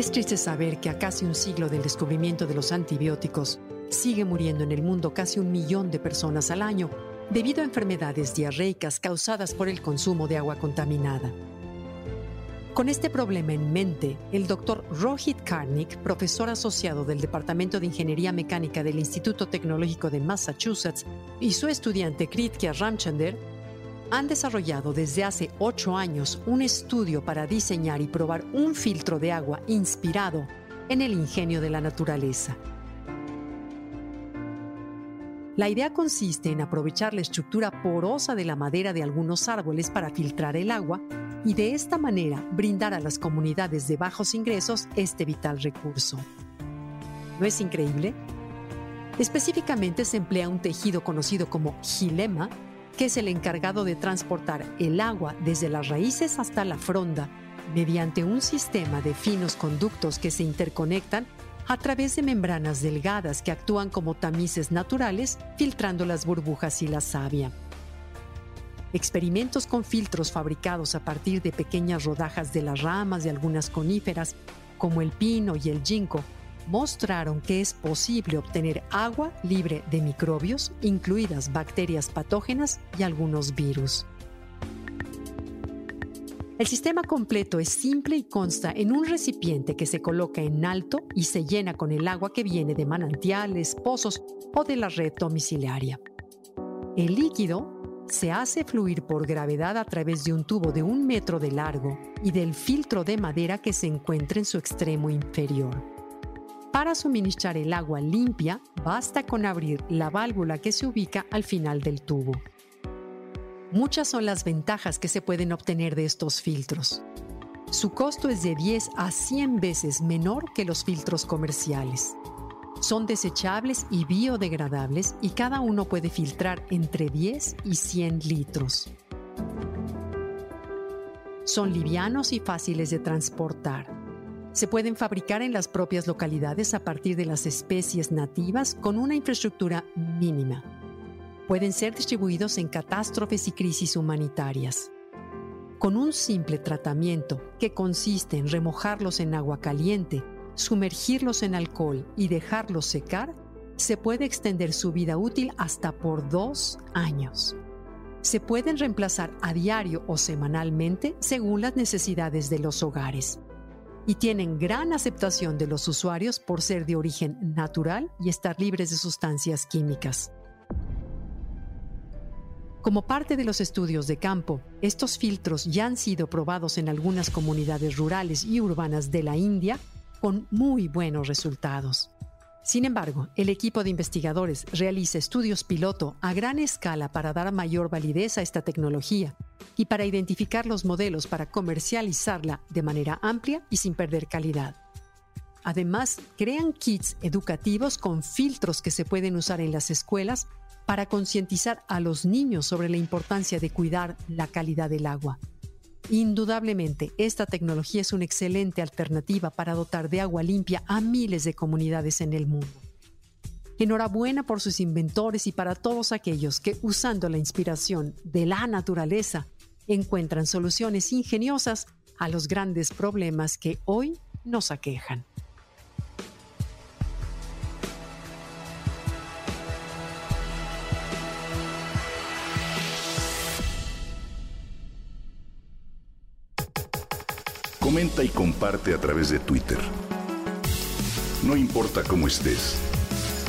Es triste saber que a casi un siglo del descubrimiento de los antibióticos, sigue muriendo en el mundo casi un millón de personas al año debido a enfermedades diarreicas causadas por el consumo de agua contaminada. Con este problema en mente, el doctor Rohit Karnik, profesor asociado del Departamento de Ingeniería Mecánica del Instituto Tecnológico de Massachusetts, y su estudiante Kritya Ramchander han desarrollado desde hace ocho años un estudio para diseñar y probar un filtro de agua inspirado en el ingenio de la naturaleza. La idea consiste en aprovechar la estructura porosa de la madera de algunos árboles para filtrar el agua y de esta manera brindar a las comunidades de bajos ingresos este vital recurso. ¿No es increíble? Específicamente se emplea un tejido conocido como gilema que es el encargado de transportar el agua desde las raíces hasta la fronda mediante un sistema de finos conductos que se interconectan a través de membranas delgadas que actúan como tamices naturales, filtrando las burbujas y la savia. Experimentos con filtros fabricados a partir de pequeñas rodajas de las ramas de algunas coníferas, como el pino y el ginkgo, mostraron que es posible obtener agua libre de microbios, incluidas bacterias patógenas y algunos virus. El sistema completo es simple y consta en un recipiente que se coloca en alto y se llena con el agua que viene de manantiales, pozos o de la red domiciliaria. El líquido se hace fluir por gravedad a través de un tubo de un metro de largo y del filtro de madera que se encuentra en su extremo inferior. Para suministrar el agua limpia, basta con abrir la válvula que se ubica al final del tubo. Muchas son las ventajas que se pueden obtener de estos filtros. Su costo es de 10 a 100 veces menor que los filtros comerciales. Son desechables y biodegradables y cada uno puede filtrar entre 10 y 100 litros. Son livianos y fáciles de transportar se pueden fabricar en las propias localidades a partir de las especies nativas con una infraestructura mínima. Pueden ser distribuidos en catástrofes y crisis humanitarias. Con un simple tratamiento que consiste en remojarlos en agua caliente, sumergirlos en alcohol y dejarlos secar, se puede extender su vida útil hasta por dos años. Se pueden reemplazar a diario o semanalmente según las necesidades de los hogares y tienen gran aceptación de los usuarios por ser de origen natural y estar libres de sustancias químicas. Como parte de los estudios de campo, estos filtros ya han sido probados en algunas comunidades rurales y urbanas de la India con muy buenos resultados. Sin embargo, el equipo de investigadores realiza estudios piloto a gran escala para dar mayor validez a esta tecnología y para identificar los modelos para comercializarla de manera amplia y sin perder calidad. Además, crean kits educativos con filtros que se pueden usar en las escuelas para concientizar a los niños sobre la importancia de cuidar la calidad del agua. Indudablemente, esta tecnología es una excelente alternativa para dotar de agua limpia a miles de comunidades en el mundo. Enhorabuena por sus inventores y para todos aquellos que, usando la inspiración de la naturaleza, encuentran soluciones ingeniosas a los grandes problemas que hoy nos aquejan. Comenta y comparte a través de Twitter. No importa cómo estés,